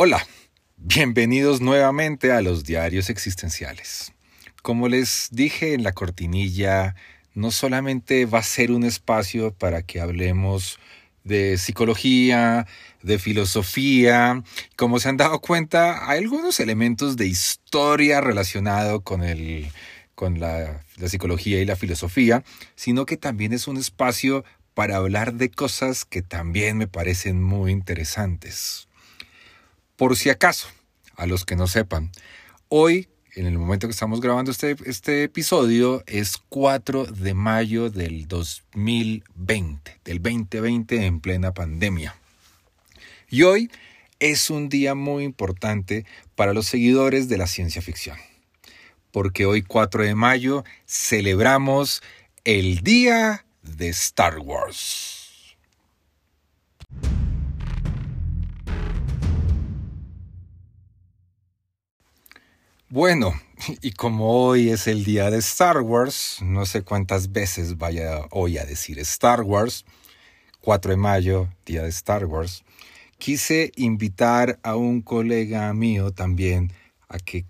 Hola, bienvenidos nuevamente a los diarios existenciales. Como les dije en la cortinilla, no solamente va a ser un espacio para que hablemos de psicología, de filosofía. Como se han dado cuenta, hay algunos elementos de historia relacionado con, el, con la, la psicología y la filosofía, sino que también es un espacio para hablar de cosas que también me parecen muy interesantes. Por si acaso, a los que no sepan, hoy en el momento que estamos grabando este, este episodio es 4 de mayo del 2020, del 2020 en plena pandemia. Y hoy es un día muy importante para los seguidores de la ciencia ficción, porque hoy 4 de mayo celebramos el Día de Star Wars. Bueno, y como hoy es el día de Star Wars, no sé cuántas veces vaya hoy a decir Star Wars, 4 de mayo, día de Star Wars, quise invitar a un colega mío también a que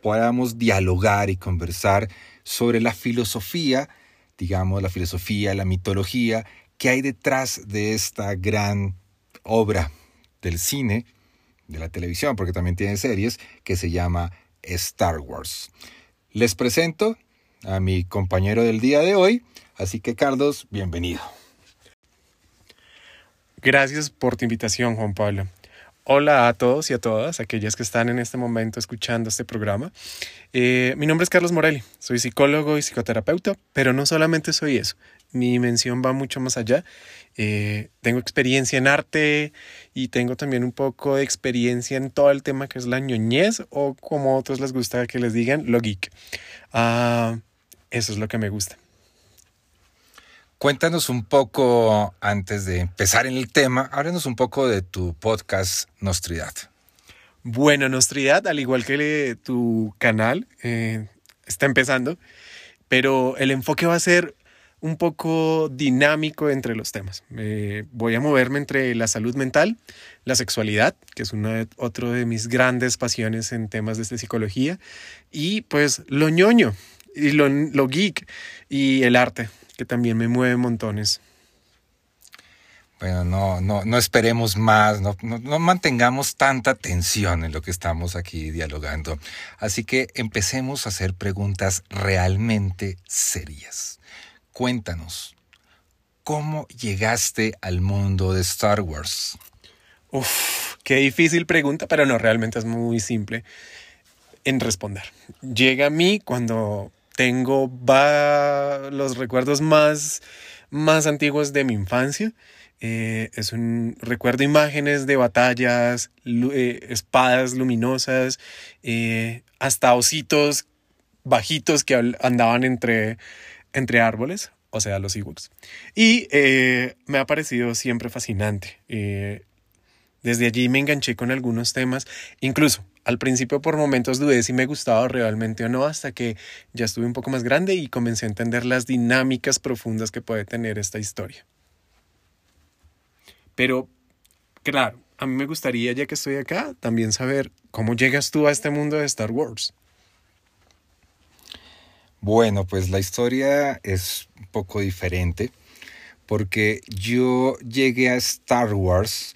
podamos dialogar y conversar sobre la filosofía, digamos, la filosofía, la mitología que hay detrás de esta gran obra del cine, de la televisión, porque también tiene series, que se llama Star Wars. Les presento a mi compañero del día de hoy, así que Carlos, bienvenido. Gracias por tu invitación, Juan Pablo. Hola a todos y a todas, aquellas que están en este momento escuchando este programa. Eh, mi nombre es Carlos Morelli, soy psicólogo y psicoterapeuta, pero no solamente soy eso, mi mención va mucho más allá. Eh, tengo experiencia en arte y tengo también un poco de experiencia en todo el tema que es la ñoñez o como a otros les gusta que les digan, lo geek. Ah, eso es lo que me gusta. Cuéntanos un poco, antes de empezar en el tema, háblanos un poco de tu podcast Nostridad. Bueno, Nostridad, al igual que tu canal, eh, está empezando, pero el enfoque va a ser un poco dinámico entre los temas. voy a moverme entre la salud mental, la sexualidad, que es una, otro de mis grandes pasiones en temas de psicología, y pues lo ñoño, y lo geek, y el arte, que también me mueve montones. Bueno, no, no, no esperemos más, no, no, mantengamos tanta tensión en lo que estamos aquí dialogando. Así que empecemos a hacer preguntas realmente serias cuéntanos, ¿cómo llegaste al mundo de Star Wars? Uf, qué difícil pregunta, pero no, realmente es muy simple en responder. Llega a mí cuando tengo los recuerdos más, más antiguos de mi infancia. Eh, es un recuerdo imágenes de batallas, eh, espadas luminosas, eh, hasta ositos bajitos que andaban entre entre árboles, o sea, los Ewoks. Y me ha parecido siempre fascinante. Desde allí me enganché con algunos temas, incluso al principio por momentos dudé si me gustaba realmente o no, hasta que ya estuve un poco más grande y comencé a entender las dinámicas profundas que puede tener esta historia. Pero, claro, a mí me gustaría, ya que estoy acá, también saber cómo llegas tú a este mundo de Star Wars. Bueno, pues la historia es un poco diferente porque yo llegué a Star Wars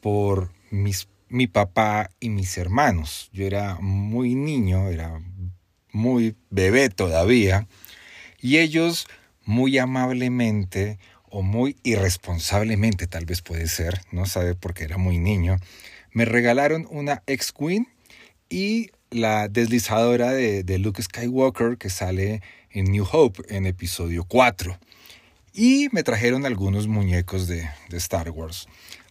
por mis, mi papá y mis hermanos. Yo era muy niño, era muy bebé todavía, y ellos muy amablemente o muy irresponsablemente tal vez puede ser, no sabe porque era muy niño, me regalaron una X-Wing y la deslizadora de, Luke Skywalker que sale en New Hope en episodio 4. y me trajeron algunos muñecos de, de Star Wars.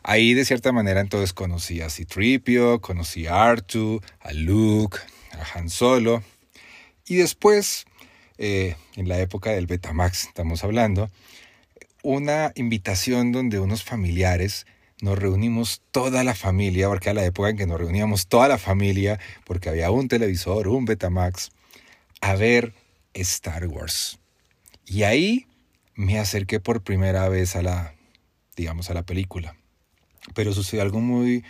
Ahí de cierta manera entonces conocí a Citripio, conocí a Artu, a Luke, a Han Solo. Y después, eh, en la época del Betamax, estamos hablando, una invitación donde unos familiares nos reunimos toda la familia, porque era la época en que nos reuníamos toda la familia, porque había un televisor, un Betamax, a ver Star Wars. Y ahí me acerqué por primera vez a la, digamos, a la película. Pero sucedió algo muy,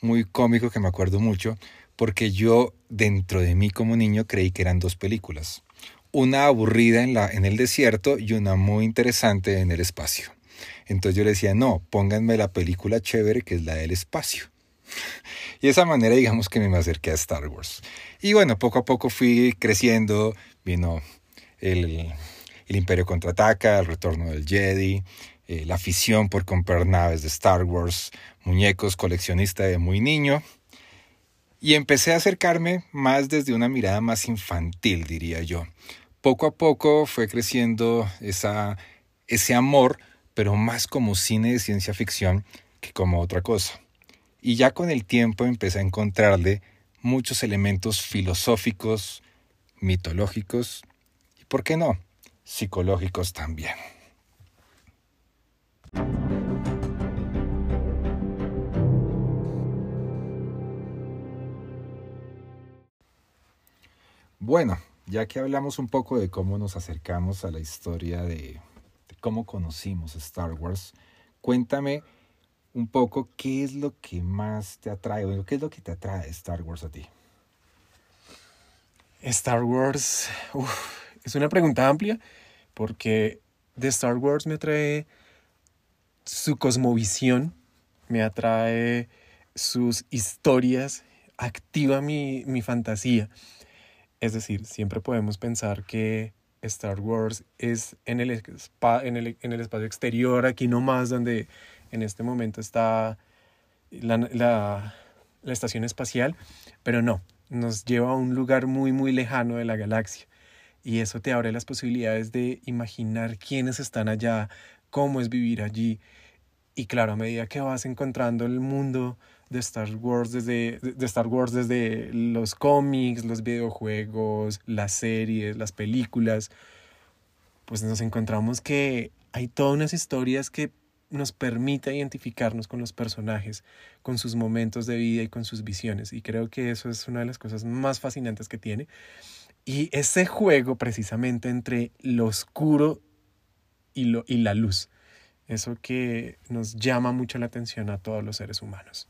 muy cómico que me acuerdo mucho, porque yo dentro de mí como niño creí que eran dos películas. Una aburrida en, la, en el desierto y una muy interesante en el espacio. Entonces yo le decía, no, pónganme la película chévere que es la del espacio. Y de esa manera digamos que me acerqué a Star Wars. Y bueno, poco a poco fui creciendo, vino el, el Imperio contraataca, el retorno del Jedi, eh, la afición por comprar naves de Star Wars, muñecos, coleccionista de muy niño. Y empecé a acercarme más desde una mirada más infantil, diría yo. Poco a poco fue creciendo esa, ese amor, pero más como cine de ciencia ficción que como otra cosa. Y ya con el tiempo empecé a encontrarle muchos elementos filosóficos, mitológicos y, ¿por qué no?, psicológicos también. Bueno, ya que hablamos un poco de cómo nos acercamos a la historia de, cómo conocimos Star Wars, cuéntame un poco qué es lo que más te atrae, o qué es lo que te atrae Star Wars a ti. Star Wars es una pregunta amplia porque de Star Wars me atrae su cosmovisión, me atrae sus historias, activa mi, mi fantasía. Es decir, siempre podemos pensar que Star Wars es en el, en el, en el espacio exterior, aquí nomás, donde en este momento está la, la, la, estación espacial, pero no, nos lleva a un lugar muy, muy lejano de la galaxia. Y eso te abre las posibilidades de imaginar quiénes están allá, cómo es vivir allí. Y claro, a medida que vas encontrando el mundo de Star Wars desde, de Star Wars desde los cómics, los videojuegos, las series, las películas, pues nos encontramos que hay todas unas historias que nos permite identificarnos con los personajes, con sus momentos de vida y con sus visiones. Y creo que eso es una de las cosas más fascinantes que tiene. Y ese juego precisamente entre lo oscuro y, lo, y la luz, eso que nos llama mucho la atención a todos los seres humanos.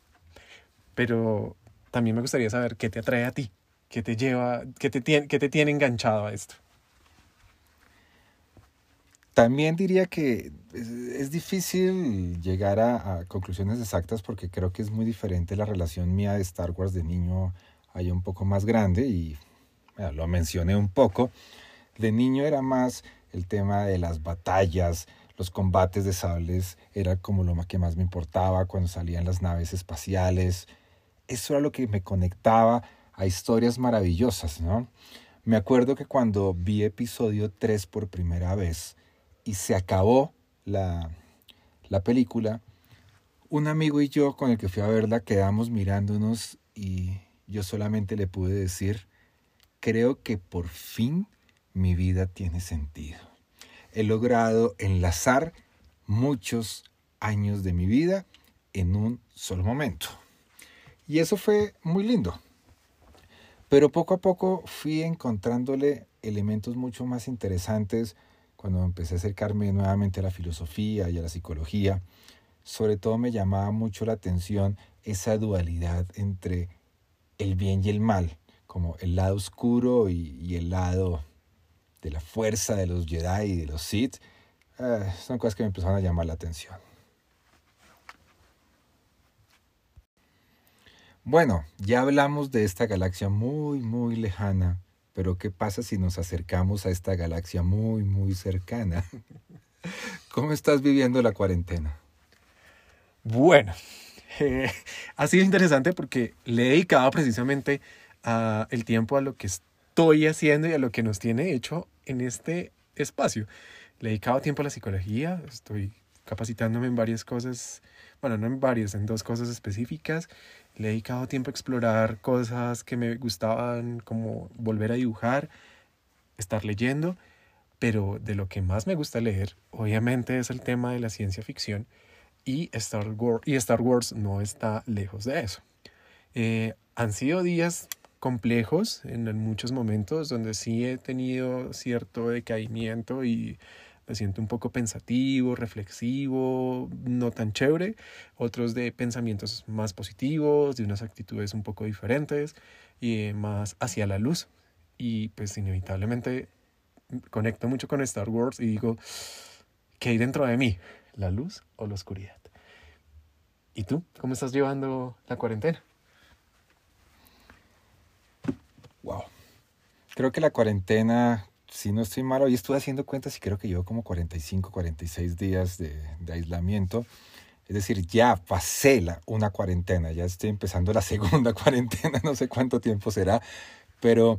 Pero también me gustaría saber qué te atrae a ti, qué te lleva, qué te tiene, qué te tiene enganchado a esto. También diría que es, difícil llegar a, a, conclusiones exactas porque creo que es muy diferente la relación mía de Star Wars de niño allá un poco más grande y lo mencioné un poco. De niño era más el tema de las batallas, los combates de sables, era como lo que más me importaba cuando salían las naves espaciales. Eso era lo que me conectaba a historias maravillosas, ¿no? Me acuerdo que cuando vi episodio 3 por primera vez, y se acabó la, la película, un amigo y yo con el que fui a verla quedamos mirándonos y yo solamente le pude decir, creo que por fin mi vida tiene sentido. He logrado enlazar muchos años de mi vida en un solo momento. Y eso fue muy lindo. Pero poco a poco fui encontrándole elementos mucho más interesantes cuando empecé a acercarme nuevamente a la filosofía y a la psicología, sobre todo me llamaba mucho la atención esa dualidad entre el bien y el mal, como el lado oscuro y, y el lado de la fuerza de los Jedi y de los Sith. Eh, son cosas que me empezaron a llamar la atención. Bueno, ya hablamos de esta galaxia muy, muy lejana pero ¿qué pasa si nos acercamos a esta galaxia muy, muy cercana? ¿Cómo estás viviendo la cuarentena? Bueno, eh, ha sido interesante porque le he dedicado precisamente a el tiempo a lo que estoy haciendo y a lo que nos tiene hecho en este espacio. Le he dedicado tiempo a la psicología, estoy capacitándome en varias cosas, bueno, no en varias, en dos cosas específicas. Le he dedicado tiempo a explorar cosas que me gustaban, como volver a dibujar, estar leyendo, pero de lo que más me gusta leer, obviamente, es el tema de la ciencia ficción y Star Wars, y Star Wars no está lejos de eso. Eh, han sido días complejos en, muchos momentos donde sí he tenido cierto decaimiento y me siento un poco pensativo, reflexivo, no tan chévere, otros de pensamientos más positivos, de unas actitudes un poco diferentes y más hacia la luz. Y pues inevitablemente conecto mucho con Star Wars y digo, ¿qué hay dentro de mí? ¿La luz o la oscuridad? ¿Y tú? ¿Cómo estás llevando la cuarentena? Wow. Creo que la cuarentena si no estoy mal, hoy estuve haciendo cuentas y creo que llevo como 45, 46 días de, aislamiento. Es decir, ya pasé la, una cuarentena, ya estoy empezando la segunda cuarentena, no sé cuánto tiempo será, pero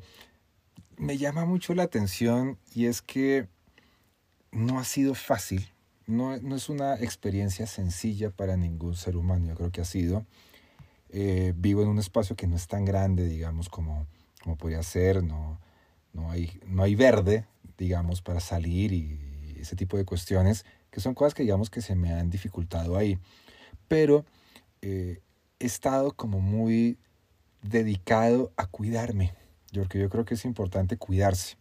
me llama mucho la atención y es que no ha sido fácil, no, no es una experiencia sencilla para ningún ser humano, yo creo que ha sido. Eh, vivo en un espacio que no es tan grande, digamos, como, como podría ser, no, no hay, no hay verde, digamos, para salir y ese tipo de cuestiones, que son cosas que digamos que se me han dificultado ahí. Pero eh, he estado como muy dedicado a cuidarme, porque yo creo que es importante cuidarse.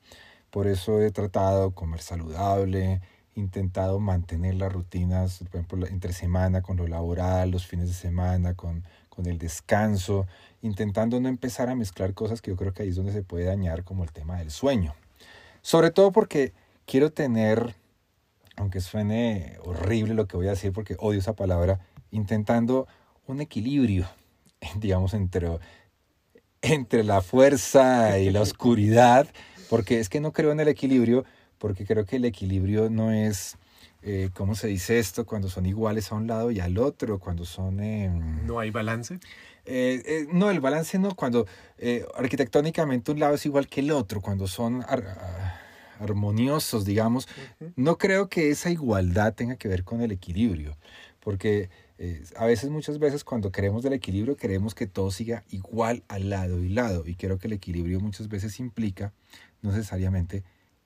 Por eso he tratado comer saludable, intentado mantener las rutinas, por ejemplo, entre semana con lo laboral, los fines de semana con, con el descanso, intentando no empezar a mezclar cosas que yo creo que ahí es donde se puede dañar, como el tema del sueño. Sobre todo porque quiero tener, aunque suene horrible lo que voy a decir porque odio esa palabra, intentando un equilibrio, digamos, entre, entre la fuerza y la oscuridad, porque es que no creo en el equilibrio, porque creo que el equilibrio no es, eh, ¿cómo se dice esto? Cuando son iguales a un lado y al otro, cuando son... Eh, ¿No hay balance? Eh, eh, no, el balance no, cuando arquitectónicamente un lado es igual que el otro, cuando son ar armoniosos, digamos, uh -huh. no creo que esa igualdad tenga que ver con el equilibrio, porque a veces, muchas veces, cuando queremos del equilibrio, queremos que todo siga igual al lado y lado, y creo que el equilibrio muchas veces implica no necesariamente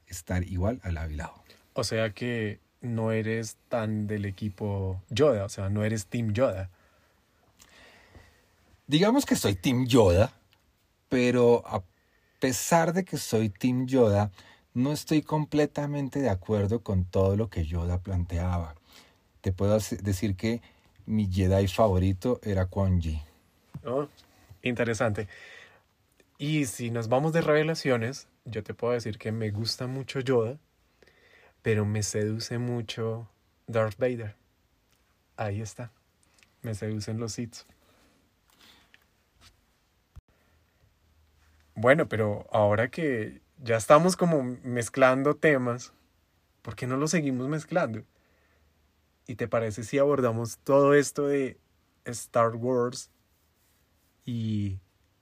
estar igual al lado y lado. O sea que no eres tan del equipo Yoda, o sea, no eres Team Yoda. Digamos que soy Team Yoda, pero a pesar de que soy Team Yoda, no estoy completamente de acuerdo con todo lo que Yoda planteaba. Te puedo decir que mi Jedi favorito era Quan. Oh, interesante. Y si nos vamos de revelaciones, yo te puedo decir que me gusta mucho Yoda, pero me seduce mucho Darth Vader. Ahí está. Me seducen los Sith. Bueno, pero ahora que ya estamos como mezclando temas, ¿por qué no lo seguimos mezclando? ¿Y te parece si abordamos todo esto de Star Wars y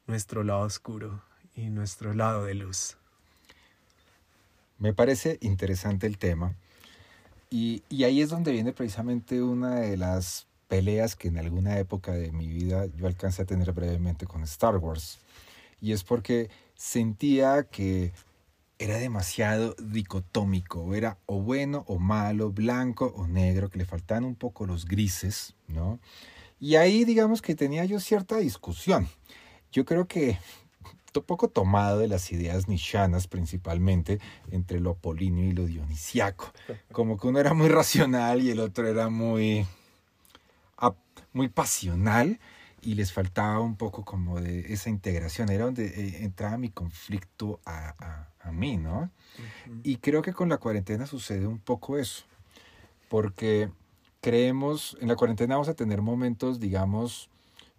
nuestro lado oscuro y nuestro lado de luz? Me parece interesante el tema. Y, y, ahí es donde viene precisamente una de las peleas que en alguna época de mi vida yo alcancé a tener brevemente con Star Wars y es porque sentía que era demasiado dicotómico, era o bueno o malo, blanco o negro, que le faltaban un poco los grises, ¿no? Y ahí digamos que tenía yo cierta discusión. Yo creo que poco tomado de las ideas nishanas principalmente, entre lo apolíneo y lo dionisiaco. Como que uno era muy racional y el otro era muy, muy pasional y les faltaba un poco como de esa integración, era donde eh, entraba mi conflicto a, a, a mí, ¿no? Uh -huh. Y creo que con la cuarentena sucede un poco eso, porque creemos, en la cuarentena vamos a tener momentos, digamos,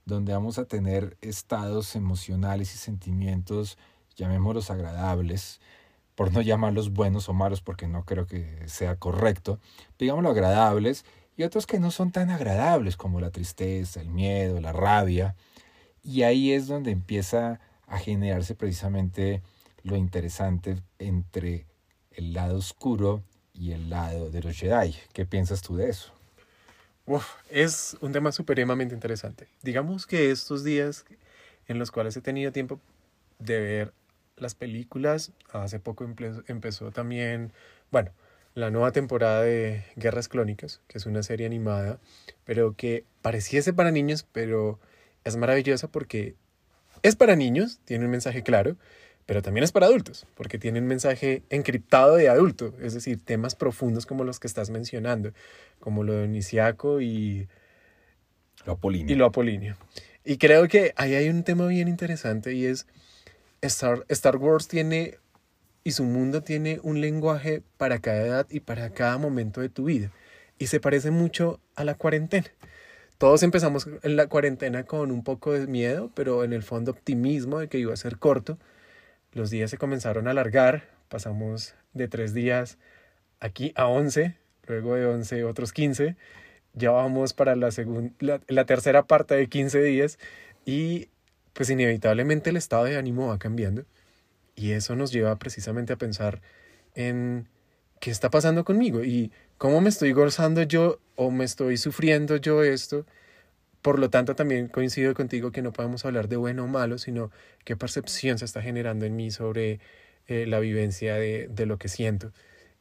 donde vamos a tener estados emocionales y sentimientos, llamémoslos agradables, por no llamarlos buenos o malos, porque no creo que sea correcto, digámoslo agradables, y otros que no son tan agradables como la tristeza, el miedo, la rabia. Y ahí es donde empieza a generarse precisamente lo interesante entre el lado oscuro y el lado de los Jedi. ¿Qué piensas tú de eso? Es un tema supremamente interesante. Digamos que estos días en los cuales he tenido tiempo de ver las películas, hace poco empezó también, bueno, la nueva temporada de Guerras Clónicas, que es una serie animada, pero que pareciese para niños, pero es maravillosa porque es para niños, tiene un mensaje claro, pero también es para adultos, porque tiene un mensaje encriptado de adulto, es decir, temas profundos como los que estás mencionando, como lo de Iniciaco y lo apolíneo. Y lo apolíneo. Y creo que ahí hay un tema bien interesante y es Star, Star Wars tiene y su mundo tiene un lenguaje para cada edad y para cada momento de tu vida. Y se parece mucho a la cuarentena. Todos empezamos en la cuarentena con un poco de miedo, pero en el fondo optimismo de que iba a ser corto los días se comenzaron a alargar, pasamos de tres días aquí a once, luego de once otros quince, ya vamos para la, la, tercera parte de quince días y pues inevitablemente el estado de ánimo va cambiando y eso nos lleva precisamente a pensar en qué está pasando conmigo y cómo me estoy gozando yo o me estoy sufriendo yo esto por lo tanto, también coincido contigo que no podemos hablar de bueno o malo, sino qué percepción se está generando en mí sobre eh, la vivencia de, de, lo que siento.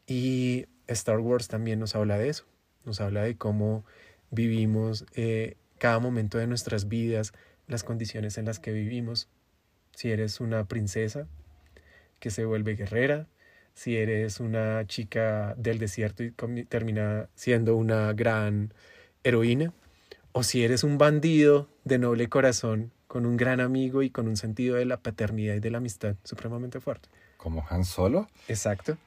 Y Star Wars también nos habla de eso, nos habla de cómo vivimos eh, cada momento de nuestras vidas, las condiciones en las que vivimos. Si eres una princesa que se vuelve guerrera, si eres una chica del desierto y termina siendo una gran heroína, o si eres un bandido de noble corazón, con un gran amigo y con un sentido de la paternidad y de la amistad supremamente fuerte. Como Han Solo. Exacto.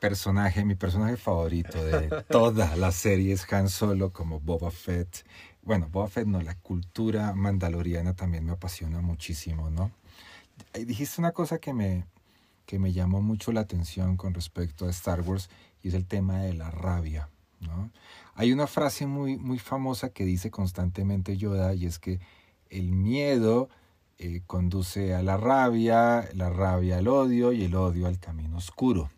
Personaje, mi personaje favorito de toda la serie es Han Solo como Boba Fett. Bueno, Boba Fett no, la cultura mandaloriana también me apasiona muchísimo, ¿no? Dijiste una cosa que me, que me llamó mucho la atención con respecto a Star Wars y es el tema de la rabia. Hay una frase muy, muy famosa que dice constantemente Yoda y es que el miedo eh, conduce a la rabia, la rabia al odio y el odio al camino oscuro.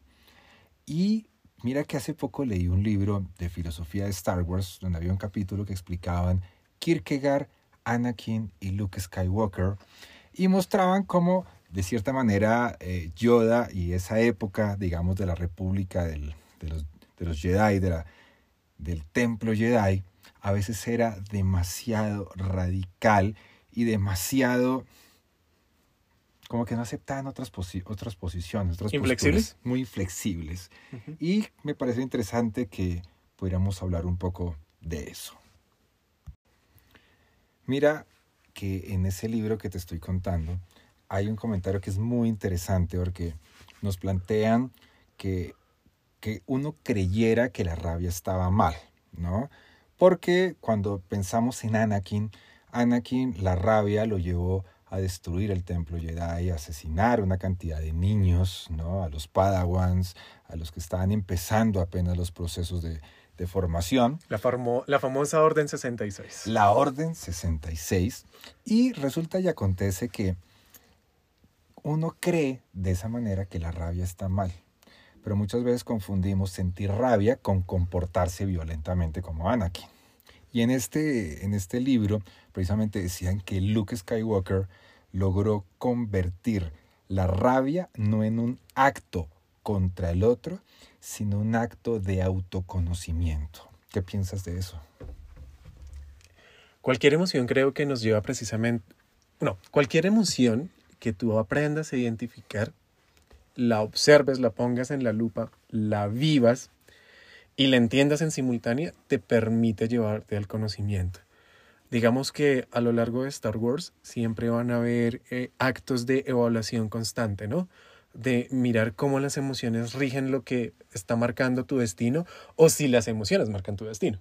Y mira que hace poco leí un libro de filosofía de Star Wars donde había un capítulo que explicaban Kierkegaard, Anakin y Luke Skywalker y mostraban cómo de cierta manera eh, Yoda y esa época, digamos, de la República de, los, de los Jedi, de la, del templo Jedi a veces era demasiado radical y demasiado como que no aceptaban otras, otras posiciones, otras ¿Inflexibles? muy flexibles. Y me parece interesante que pudiéramos hablar un poco de eso. Mira que en ese libro que te estoy contando hay un comentario que es muy interesante porque nos plantean que que uno creyera que la rabia estaba mal, ¿no? Porque cuando pensamos en Anakin, Anakin la rabia lo llevó a destruir el templo Jedi, a asesinar una cantidad de niños, ¿no? A los Padawans, a los que estaban empezando apenas los procesos de, de formación. La, la famosa Orden 66. La Orden 66. Y resulta y acontece que uno cree de esa manera que la rabia está mal pero muchas veces confundimos sentir rabia con comportarse violentamente como Anakin. Y en este, en este libro precisamente decían que Luke Skywalker logró convertir la rabia no en un acto contra el otro, sino un acto de autoconocimiento. ¿Qué piensas de eso? Cualquier emoción creo que nos lleva precisamente, no, cualquier emoción que tú aprendas a identificar la observes, la pongas en la lupa, la vivas y la entiendas en simultánea, te permite llevarte al conocimiento. Digamos que a lo largo de Star Wars siempre van a haber eh, actos de evaluación constante, ¿no? De mirar cómo las emociones rigen lo que está marcando tu destino o si las emociones marcan tu destino.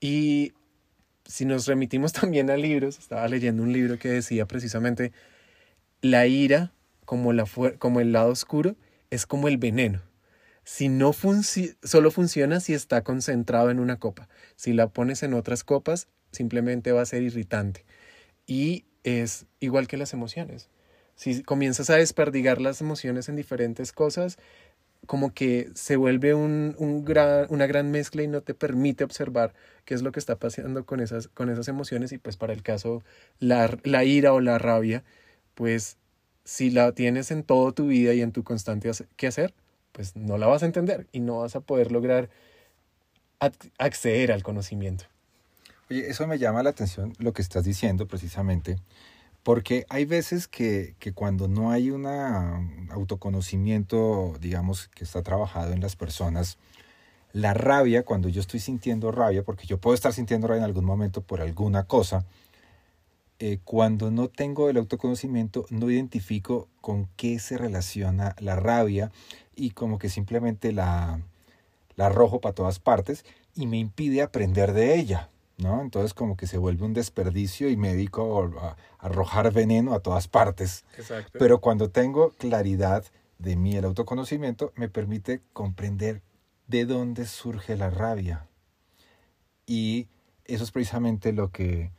Y si nos remitimos también a libros, estaba leyendo un libro que decía precisamente, la ira como, la como el lado oscuro, es como el veneno. Si no solo funciona si está concentrado en una copa. Si la pones en otras copas, simplemente va a ser irritante. Y es igual que las emociones. Si comienzas a desperdigar las emociones en diferentes cosas, como que se vuelve un, un gran, una gran mezcla y no te permite observar qué es lo que está pasando con esas, con esas emociones y pues para el caso la, la ira o la rabia, pues si la tienes en toda tu vida y en tu constante hacer, pues no la vas a entender y no vas a poder lograr acceder al conocimiento. Oye, eso me llama la atención lo que estás diciendo precisamente, porque hay veces que, que cuando no hay un autoconocimiento, digamos, que está trabajado en las personas, la rabia, cuando yo estoy sintiendo rabia, porque yo puedo estar sintiendo rabia en algún momento por alguna cosa, eh, cuando no tengo el autoconocimiento, no identifico con qué se relaciona la rabia y como que simplemente la, la arrojo para todas partes y me impide aprender de ella. ¿no? Entonces como que se vuelve un desperdicio y me dedico a, arrojar veneno a todas partes. Pero cuando tengo claridad de mí, el autoconocimiento me permite comprender de dónde surge la rabia. Y eso es precisamente lo que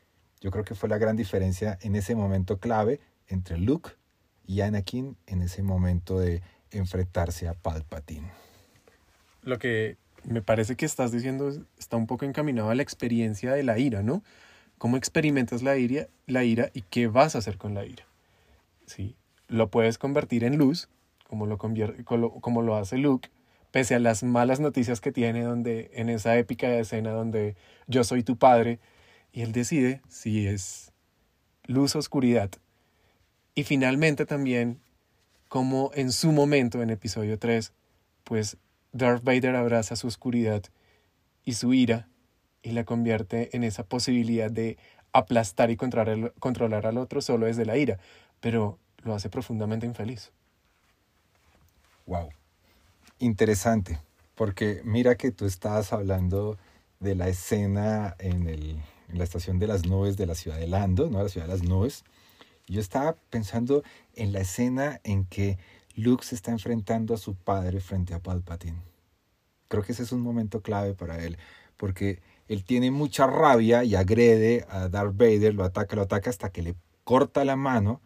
yo creo que fue la gran diferencia en ese momento clave entre Luke y Anakin en ese momento de enfrentarse a Palpatine. Lo que me parece que estás diciendo está un poco encaminado a la experiencia de la ira, ¿no? ¿Cómo experimentas la ira, la ira y qué vas a hacer con la ira? ¿Sí? Lo puedes convertir en luz, como lo, como lo hace Luke, pese a las malas noticias que tiene donde, en esa épica escena donde yo soy tu padre, y él decide si es luz o oscuridad. Y finalmente también, como en su momento, en episodio 3, pues Darth Vader abraza su oscuridad y su ira y la convierte en esa posibilidad de aplastar y controlar, al otro solo desde la ira, pero lo hace profundamente infeliz. Wow. Interesante, porque mira que tú estabas hablando de la escena en, el, en la estación de las nubes de la ciudad de Lando, ¿no? La ciudad de las nubes. Yo estaba pensando en la escena en que Luke se está enfrentando a su padre frente a Palpatine. Creo que ese es un momento clave para él, porque él tiene mucha rabia y agrede a Darth Vader, lo ataca, lo ataca hasta que le corta la mano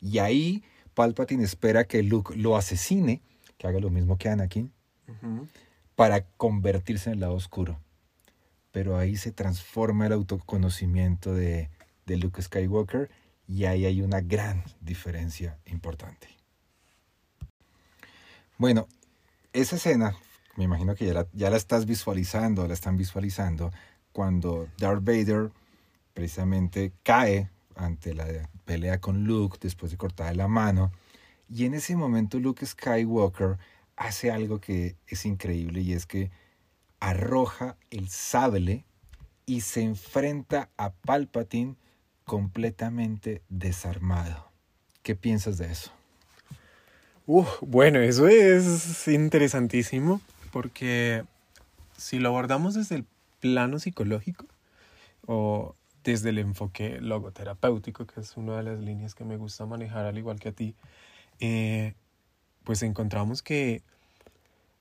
y ahí Palpatine espera que Luke lo asesine, que haga lo mismo que Anakin, para convertirse en el lado oscuro. Pero ahí se transforma el autoconocimiento de, de Luke Skywalker y ahí hay una gran diferencia importante. Bueno, esa escena, me imagino que ya la, ya la estás visualizando, la están visualizando, cuando Darth Vader precisamente cae ante la pelea con Luke después de cortarle la mano. Y en ese momento Luke Skywalker hace algo que es increíble y es que arroja el sable y se enfrenta a Palpatine completamente desarmado. ¿Qué piensas de eso? bueno, eso es interesantísimo porque si lo abordamos desde el plano psicológico o desde el enfoque logoterapéutico, que es una de las líneas que me gusta manejar al igual que a ti, eh, pues encontramos que,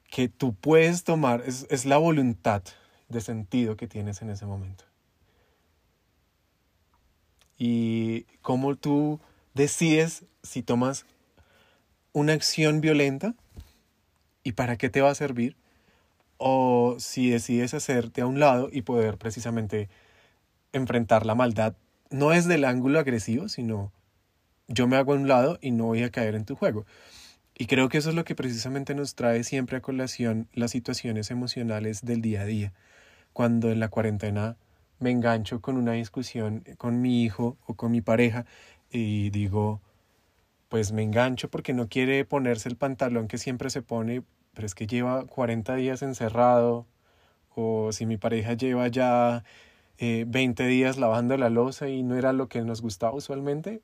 que tú puedes tomar, es, es la voluntad de sentido que tienes en ese momento. Y cómo tú decides si tomas una acción violenta y para qué te va a servir, o si decides hacerte a un lado y poder precisamente enfrentar la maldad, no es del ángulo agresivo, sino yo me hago a un lado y no voy a caer en tu juego. Y creo que eso es lo que precisamente nos trae siempre a colación las situaciones emocionales del día a día. Cuando en la cuarentena me engancho con una discusión con mi hijo o con mi pareja y digo, pues me engancho porque no quiere ponerse el pantalón que siempre se pone, pero es que lleva 40 días encerrado, o si mi pareja lleva ya 20 eh, días lavando la losa y no era lo que nos gustaba usualmente,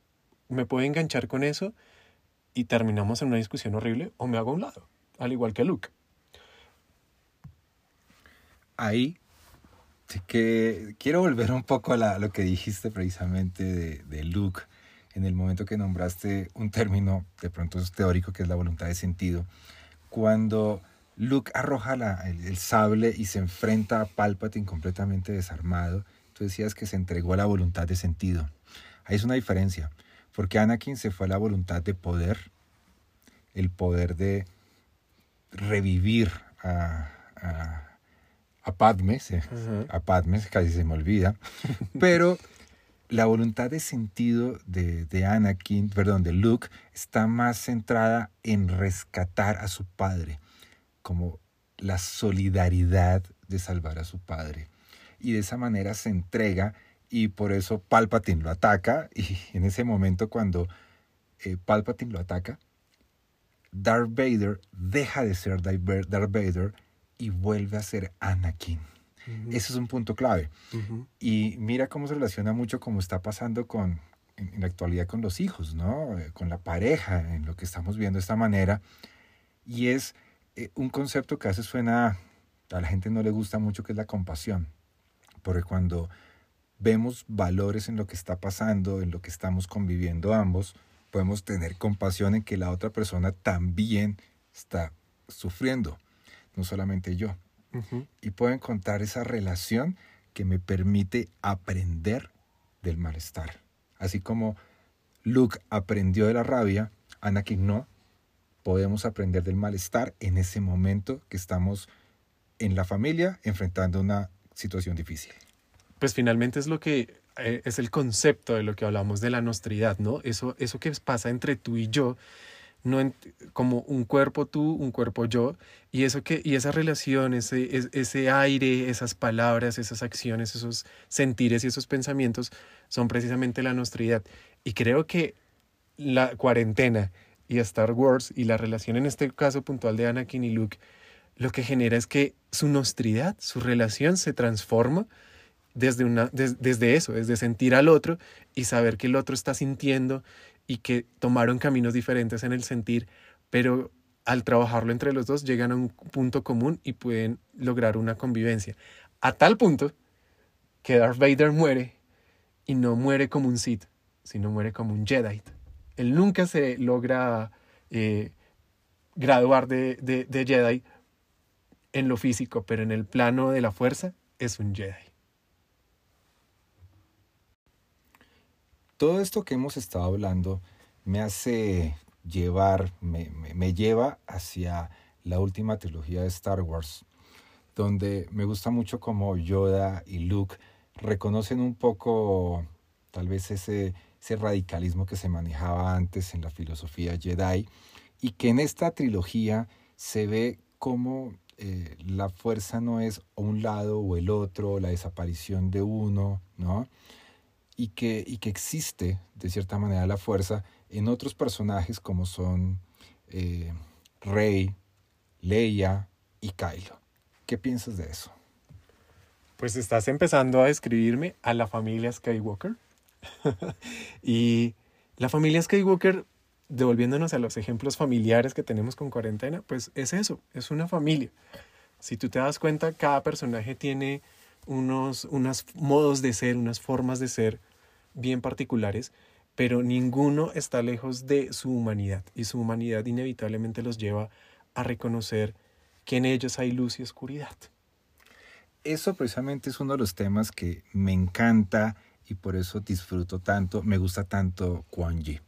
me puedo enganchar con eso y terminamos en una discusión horrible o me hago a un lado, al igual que Luke. Ahí que quiero volver un poco a, lo que dijiste precisamente de, de Luke en el momento que nombraste un término de pronto es teórico que es la voluntad de sentido, cuando Luke arroja el, sable y se enfrenta a Palpatine completamente desarmado, tú decías que se entregó a la voluntad de sentido. Ahí es una diferencia, porque Anakin se fue a la voluntad de poder, el poder de revivir a, a, a Padme, a Padme, casi se me olvida, pero la voluntad de sentido de, de Anakin, perdón, de Luke, está más centrada en rescatar a su padre, como la solidaridad de salvar a su padre. Y de esa manera se entrega y por eso Palpatine lo ataca y en ese momento cuando eh, Palpatine lo ataca, Darth Vader deja de ser Darth Vader y vuelve a ser Anakin. Ese es un punto clave. Y mira cómo se relaciona mucho como está pasando con, en, la actualidad con los hijos, ¿no? Eh, con la pareja, en lo que estamos viendo de esta manera. Y es eh, un concepto que a veces suena, a la gente no le gusta mucho, que es la compasión. Porque cuando vemos valores en lo que está pasando, en lo que estamos conviviendo ambos, podemos tener compasión en que la otra persona también está sufriendo, no solamente yo. Y puedo encontrar esa relación que me permite aprender del malestar. Así como Luke aprendió de la rabia, Anakin no, podemos aprender del malestar en ese momento que estamos en la familia enfrentando una situación difícil pues finalmente es lo que eh, es el concepto de lo que hablamos de la nostridad, ¿no? Eso, eso que pasa entre tú y yo, no como un cuerpo tú, un cuerpo yo, y eso que, y esa relación, ese, ese aire, esas palabras, esas acciones, esos sentires y esos pensamientos son precisamente la nostridad. Y creo que la cuarentena y Star Wars y la relación en este caso puntual de Anakin y Luke, lo que genera es que su nostridad, su relación se transforma desde, una, desde eso, desde sentir al otro y saber que el otro está sintiendo y que tomaron caminos diferentes en el sentir, pero al trabajarlo entre los dos llegan a un punto común y pueden lograr una convivencia. A tal punto que Darth Vader muere y no muere como un Sith, sino muere como un Jedi. Él nunca se logra eh, graduar de, de Jedi en lo físico, pero en el plano de la fuerza es un Jedi. Todo esto que hemos estado hablando me hace llevar, me, lleva hacia la última trilogía de Star Wars, donde me gusta mucho como Yoda y Luke reconocen un poco tal vez ese, ese radicalismo que se manejaba antes en la filosofía Jedi y que en esta trilogía se ve como eh, la fuerza no es un lado o el otro, la desaparición de uno, ¿no? Y que, y que existe, de cierta manera, la fuerza en otros personajes como son eh, Rey, Leia y Kylo. ¿Qué piensas de eso? Pues estás empezando a describirme a la familia Skywalker. y la familia Skywalker, devolviéndonos a los ejemplos familiares que tenemos con cuarentena, pues es eso, es una familia. Si tú te das cuenta, cada personaje tiene unos, unos modos de ser, unas formas de ser bien particulares, pero ninguno está lejos de su humanidad y su humanidad inevitablemente los lleva a reconocer que en ellos hay luz y oscuridad. Eso precisamente es uno de los temas que me encanta y por eso disfruto tanto, me gusta tanto Quan Yi.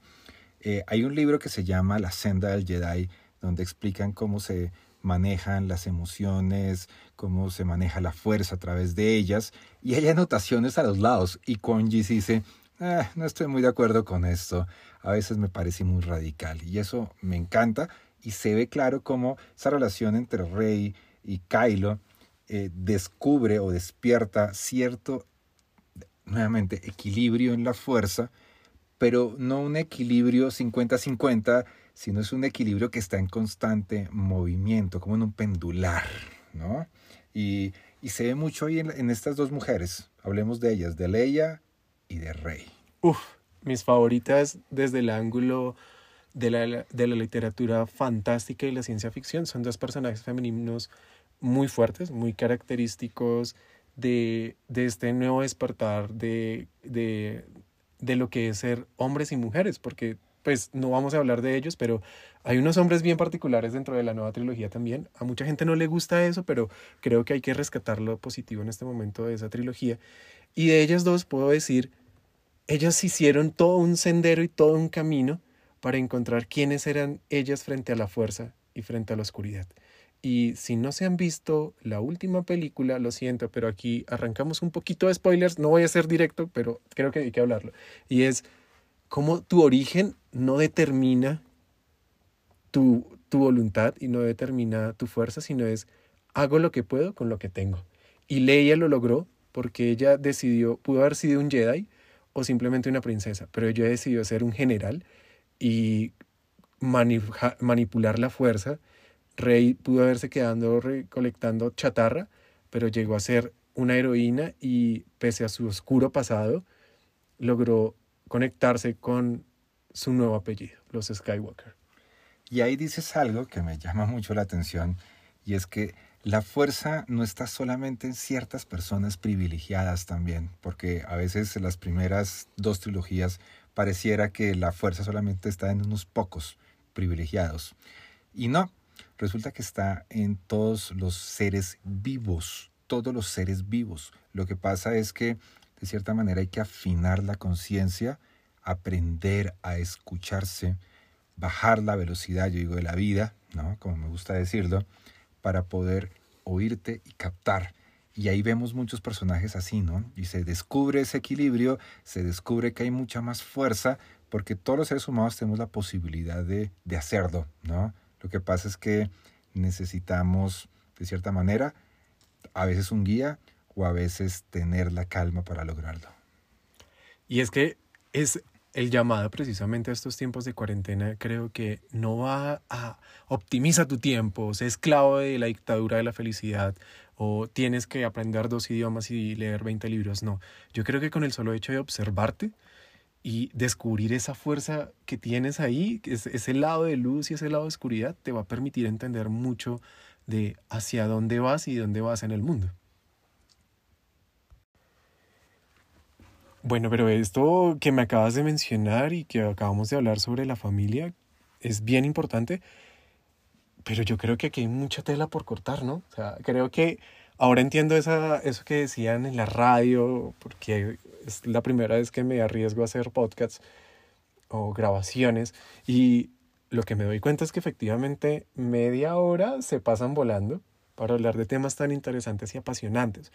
Eh, hay un libro que se llama La senda del Jedi, donde explican cómo se manejan las emociones, cómo se maneja la fuerza a través de ellas, y hay anotaciones a los lados, y Konji dice, ah, no estoy muy de acuerdo con esto, a veces me parece muy radical, y eso me encanta, y se ve claro cómo esa relación entre Rey y Kylo eh, descubre o despierta cierto, nuevamente, equilibrio en la fuerza, pero no un equilibrio 50-50, sino es un equilibrio que está en constante movimiento, como en un pendular, ¿no? Y, se ve mucho ahí en, estas dos mujeres. Hablemos de ellas, de Leia y de Rey. Uf, mis favoritas desde el ángulo de la, de la literatura fantástica y la ciencia ficción son dos personajes femeninos muy fuertes, muy característicos de, de este nuevo despertar de, de, de lo que es ser hombres y mujeres, porque pues no vamos a hablar de ellos, pero hay unos hombres bien particulares dentro de la nueva trilogía también. A mucha gente no le gusta eso, pero creo que hay que rescatar lo positivo en este momento de esa trilogía. Y de ellas dos puedo decir, ellas hicieron todo un sendero y todo un camino para encontrar quiénes eran ellas frente a la fuerza y frente a la oscuridad. Y si no se han visto la última película, lo siento, pero aquí arrancamos un poquito de spoilers. No voy a ser directo, pero creo que hay que hablarlo. Y es cómo tu origen no determina tu, tu voluntad y no determina tu fuerza, sino es hago lo que puedo con lo que tengo. Y Leia lo logró porque ella decidió, pudo haber sido un Jedi o simplemente una princesa, pero ella decidió ser un general y manipular la fuerza. Rey pudo haberse quedando recolectando chatarra, pero llegó a ser una heroína y pese a su oscuro pasado, logró conectarse con su nuevo apellido, los Skywalker. Y ahí dices algo que me llama mucho la atención, y es que la fuerza no está solamente en ciertas personas privilegiadas también, porque a veces en las primeras dos trilogías pareciera que la fuerza solamente está en unos pocos privilegiados. Y no, resulta que está en todos los seres vivos, todos los seres vivos. Lo que pasa es que de cierta manera hay que afinar la conciencia, aprender a escucharse, bajar la velocidad, yo digo, de la vida, ¿no? Como me gusta decirlo, para poder oírte y captar. Y ahí vemos muchos personajes así, ¿no? Y se descubre ese equilibrio, se descubre que hay mucha más fuerza, porque todos los seres humanos tenemos la posibilidad de, de hacerlo, ¿no? Lo que pasa es que necesitamos, de cierta manera, a veces un guía o a veces tener la calma para lograrlo. Y es que es el llamado precisamente a estos tiempos de cuarentena creo que no va a optimiza tu tiempo, sé esclavo de la dictadura de la felicidad o tienes que aprender dos idiomas y leer 20 libros, no. Yo creo que con el solo hecho de observarte y descubrir esa fuerza que tienes ahí, ese lado de luz y ese lado de oscuridad, te va a permitir entender mucho de hacia dónde vas y dónde vas en el mundo. Bueno, pero esto que me acabas de mencionar y que acabamos de hablar sobre la familia es bien importante, pero yo creo que aquí hay mucha tela por cortar, ¿no? O sea, creo que ahora entiendo esa, eso que decían en la radio, porque es la primera vez que me arriesgo a hacer podcasts o grabaciones y lo que me doy cuenta es que efectivamente media hora se pasan volando para hablar de temas tan interesantes y apasionantes.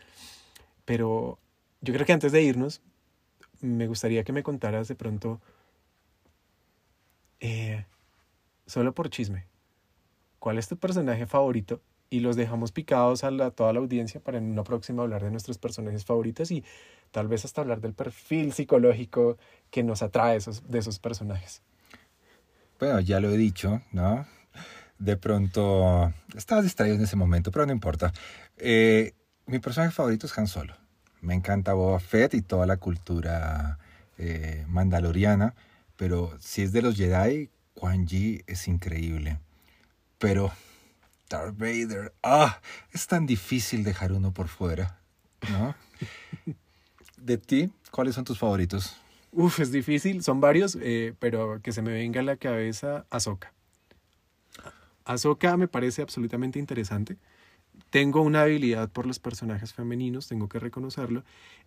Pero yo creo que antes de irnos, me gustaría que me contaras de pronto, eh, solo por chisme, ¿cuál es tu personaje favorito? Y los dejamos picados a toda la audiencia para en una próxima hablar de nuestros personajes favoritos y tal vez hasta hablar del perfil psicológico que nos atrae esos, de esos personajes. Bueno, ya lo he dicho, ¿no? De pronto estaba distraído en ese momento, pero no importa. Eh, mi personaje favorito es Han Solo. Me encanta Boba Fett y toda la cultura eh, mandaloriana, pero si es de los Jedi, Quan Yi es increíble. Pero Darth Vader, ah, es tan difícil dejar uno por fuera, ¿no? de ti, ¿cuáles son tus favoritos? Uf, es difícil, son varios, eh, pero que se me venga a la cabeza Ahsoka. Ahsoka me parece absolutamente interesante tengo una habilidad por los personajes femeninos, tengo que reconocerlo,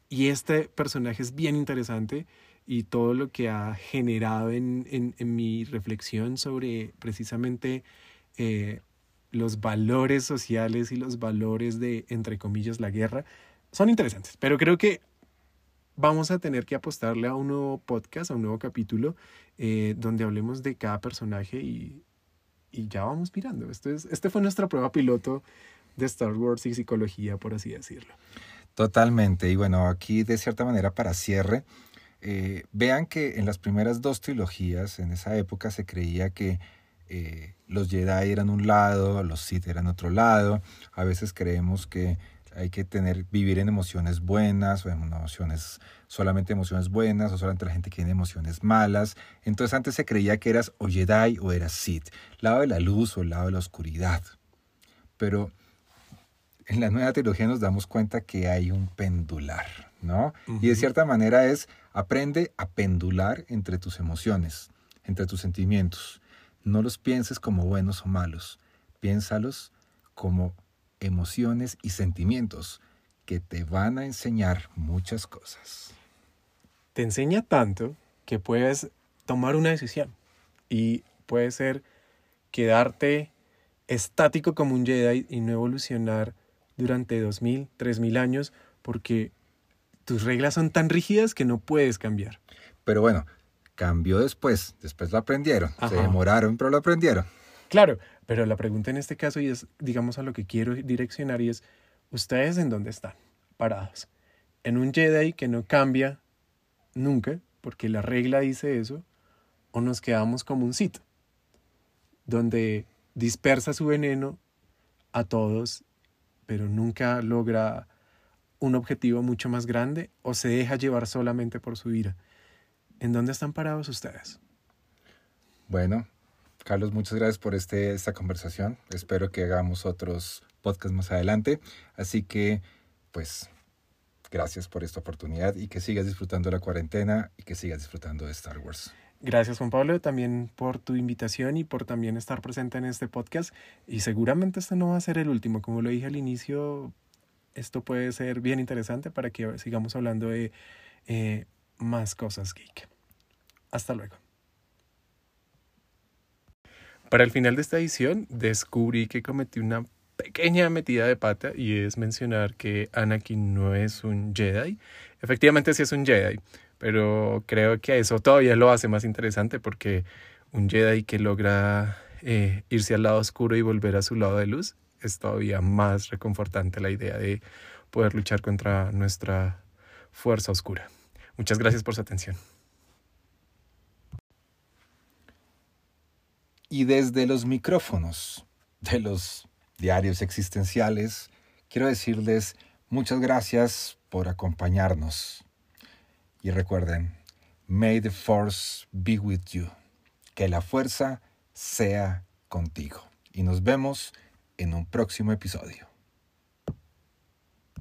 y este personaje es bien interesante y todo lo que ha generado en, en, mi reflexión sobre precisamente eh, los valores sociales y los valores de, entre comillas, la guerra, son interesantes, pero creo que vamos a tener que apostarle a un nuevo podcast, a un nuevo capítulo, eh, donde hablemos de cada personaje y, y ya vamos mirando. Esto es, este fue nuestra prueba piloto de Star Wars y psicología, por así decirlo. Totalmente. Y bueno, aquí de cierta manera para cierre, eh, vean que en las primeras dos trilogías, en esa época se creía que eh, los Jedi eran un lado, los Sith eran otro lado. A veces creemos que hay que tener, vivir en emociones buenas o en emociones, solamente emociones buenas o solamente la gente que tiene emociones malas. Entonces antes se creía que eras o Jedi o eras Sith, lado de la luz o lado de la oscuridad. Pero en la nueva teología nos damos cuenta que hay un pendular, ¿no? Y de cierta manera es, aprende a pendular entre tus emociones, entre tus sentimientos. No los pienses como buenos o malos, piénsalos como emociones y sentimientos que te van a enseñar muchas cosas. Te enseña tanto que puedes tomar una decisión y puede ser quedarte estático como un Jedi y no evolucionar durante dos mil, tres mil años porque tus reglas son tan rígidas que no puedes cambiar. Pero bueno, cambió después, después lo aprendieron. Se demoraron, pero lo aprendieron. Claro, pero la pregunta en este caso y es, digamos, a lo que quiero direccionar y es, ¿ustedes en dónde están parados? ¿En un Jedi que no cambia nunca, porque la regla dice eso, o nos quedamos como un Sith, donde dispersa su veneno a todos, pero nunca logra un objetivo mucho más grande o se deja llevar solamente por su ira. ¿En dónde están parados ustedes? Bueno, Carlos, muchas gracias por este, esta conversación. Espero que hagamos otros podcasts más adelante. Así que, pues, gracias por esta oportunidad y que sigas disfrutando la cuarentena y que sigas disfrutando de Star Wars. Gracias Juan Pablo también por tu invitación y por también estar presente en este podcast. Y seguramente este no va a ser el último. Como lo dije al inicio, esto puede ser bien interesante para que sigamos hablando de eh, más cosas geek. Hasta luego. Para el final de esta edición descubrí que cometí una pequeña metida de pata y es mencionar que Anakin no es un Jedi. Efectivamente sí es un Jedi, pero creo que eso todavía lo hace más interesante porque un Jedi que logra eh, irse al lado oscuro y volver a su lado de luz es todavía más reconfortante la idea de poder luchar contra nuestra fuerza oscura. Muchas gracias por su atención. Y desde los micrófonos de los diarios existenciales, quiero decirles muchas gracias por acompañarnos. Y recuerden, May the Force be with you. Que la fuerza sea contigo. Y nos vemos en un próximo episodio.